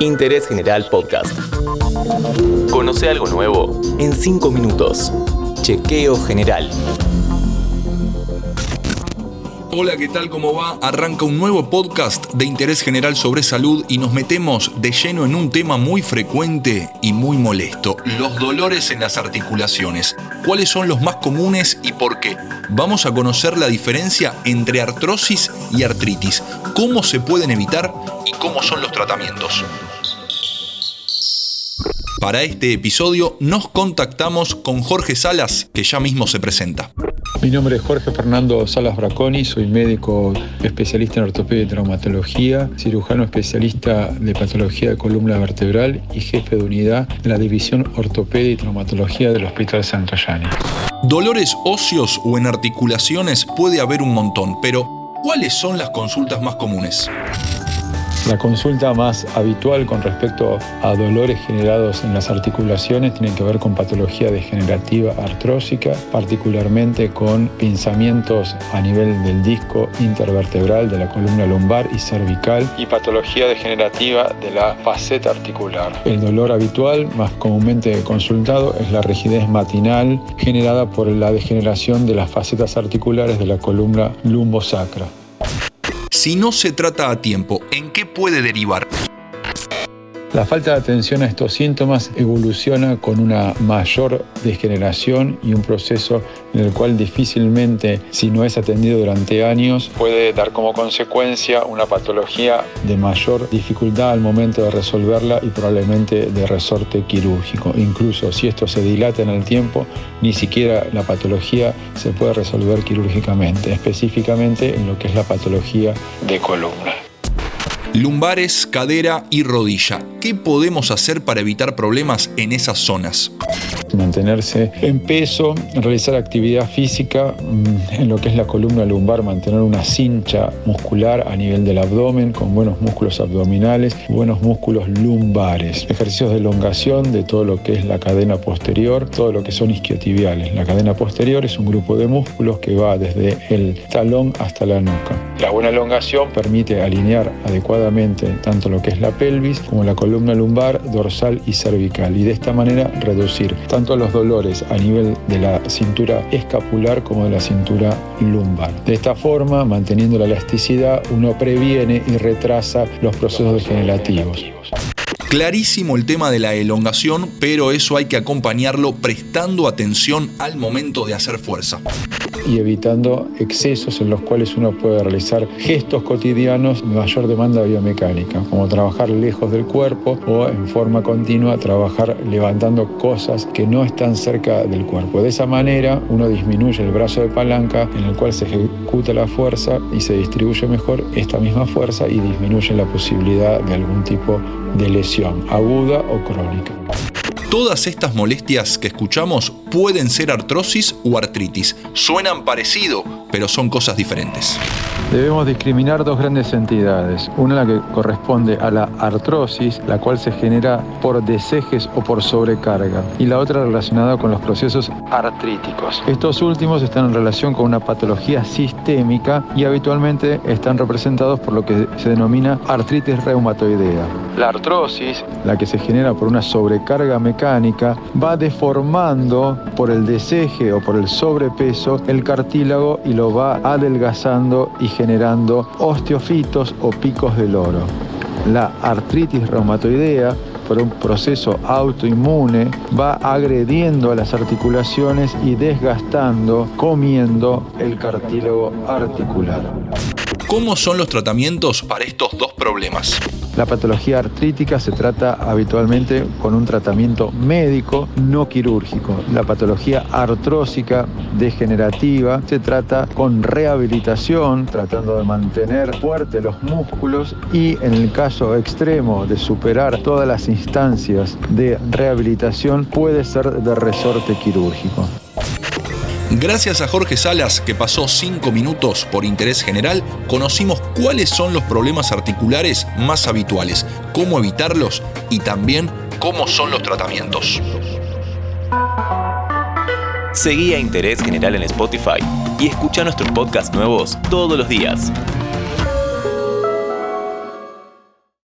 Interés General Podcast. Conoce algo nuevo en 5 minutos. Chequeo General. Hola, ¿qué tal? ¿Cómo va? Arranca un nuevo podcast de interés general sobre salud y nos metemos de lleno en un tema muy frecuente y muy molesto, los dolores en las articulaciones. ¿Cuáles son los más comunes y por qué? Vamos a conocer la diferencia entre artrosis y artritis, cómo se pueden evitar y cómo son los tratamientos. Para este episodio nos contactamos con Jorge Salas, que ya mismo se presenta. Mi nombre es Jorge Fernando Salas Braconi, soy médico especialista en ortopedia y traumatología, cirujano especialista de patología de columna vertebral y jefe de unidad de la División Ortopedia y Traumatología del Hospital Santoyani. Dolores óseos o en articulaciones puede haber un montón, pero ¿cuáles son las consultas más comunes? La consulta más habitual con respecto a dolores generados en las articulaciones tiene que ver con patología degenerativa artrósica, particularmente con pinzamientos a nivel del disco intervertebral de la columna lumbar y cervical y patología degenerativa de la faceta articular. El dolor habitual, más comúnmente consultado, es la rigidez matinal generada por la degeneración de las facetas articulares de la columna lumbosacra. Si no se trata a tiempo, ¿en qué puede derivar? La falta de atención a estos síntomas evoluciona con una mayor degeneración y un proceso en el cual difícilmente, si no es atendido durante años, puede dar como consecuencia una patología de mayor dificultad al momento de resolverla y probablemente de resorte quirúrgico. Incluso si esto se dilata en el tiempo, ni siquiera la patología se puede resolver quirúrgicamente, específicamente en lo que es la patología de columna. Lumbares, cadera y rodilla. ¿Qué podemos hacer para evitar problemas en esas zonas? mantenerse en peso, realizar actividad física mm, en lo que es la columna lumbar, mantener una cincha muscular a nivel del abdomen con buenos músculos abdominales buenos músculos lumbares. Ejercicios de elongación de todo lo que es la cadena posterior, todo lo que son isquiotibiales. La cadena posterior es un grupo de músculos que va desde el talón hasta la nuca. La buena elongación permite alinear adecuadamente tanto lo que es la pelvis como la columna lumbar, dorsal y cervical y de esta manera reducir tanto los dolores a nivel de la cintura escapular como de la cintura lumbar. De esta forma, manteniendo la elasticidad, uno previene y retrasa los procesos degenerativos. Clarísimo el tema de la elongación, pero eso hay que acompañarlo prestando atención al momento de hacer fuerza y evitando excesos en los cuales uno puede realizar gestos cotidianos de mayor demanda biomecánica, como trabajar lejos del cuerpo o en forma continua trabajar levantando cosas que no están cerca del cuerpo. De esa manera uno disminuye el brazo de palanca en el cual se ejecuta la fuerza y se distribuye mejor esta misma fuerza y disminuye la posibilidad de algún tipo de lesión aguda o crónica. Todas estas molestias que escuchamos pueden ser artrosis o artritis. Suenan parecido, pero son cosas diferentes. Debemos discriminar dos grandes entidades. Una la que corresponde a la artrosis, la cual se genera por desejes o por sobrecarga, y la otra relacionada con los procesos artríticos. Estos últimos están en relación con una patología sistémica y habitualmente están representados por lo que se denomina artritis reumatoidea. La artrosis, la que se genera por una sobrecarga mecánica, va deformando por el deseje o por el sobrepeso el cartílago y lo va adelgazando y generando osteofitos o picos del oro. La artritis reumatoidea por un proceso autoinmune va agrediendo a las articulaciones y desgastando, comiendo el cartílago articular. ¿Cómo son los tratamientos para estos dos problemas? La patología artrítica se trata habitualmente con un tratamiento médico no quirúrgico. La patología artrósica degenerativa se trata con rehabilitación, tratando de mantener fuertes los músculos y en el caso extremo de superar todas las instancias de rehabilitación puede ser de resorte quirúrgico. Gracias a Jorge Salas, que pasó 5 minutos por interés general, conocimos cuáles son los problemas articulares más habituales, cómo evitarlos y también cómo son los tratamientos. Seguí a Interés General en Spotify y escucha nuestros podcasts nuevos todos los días.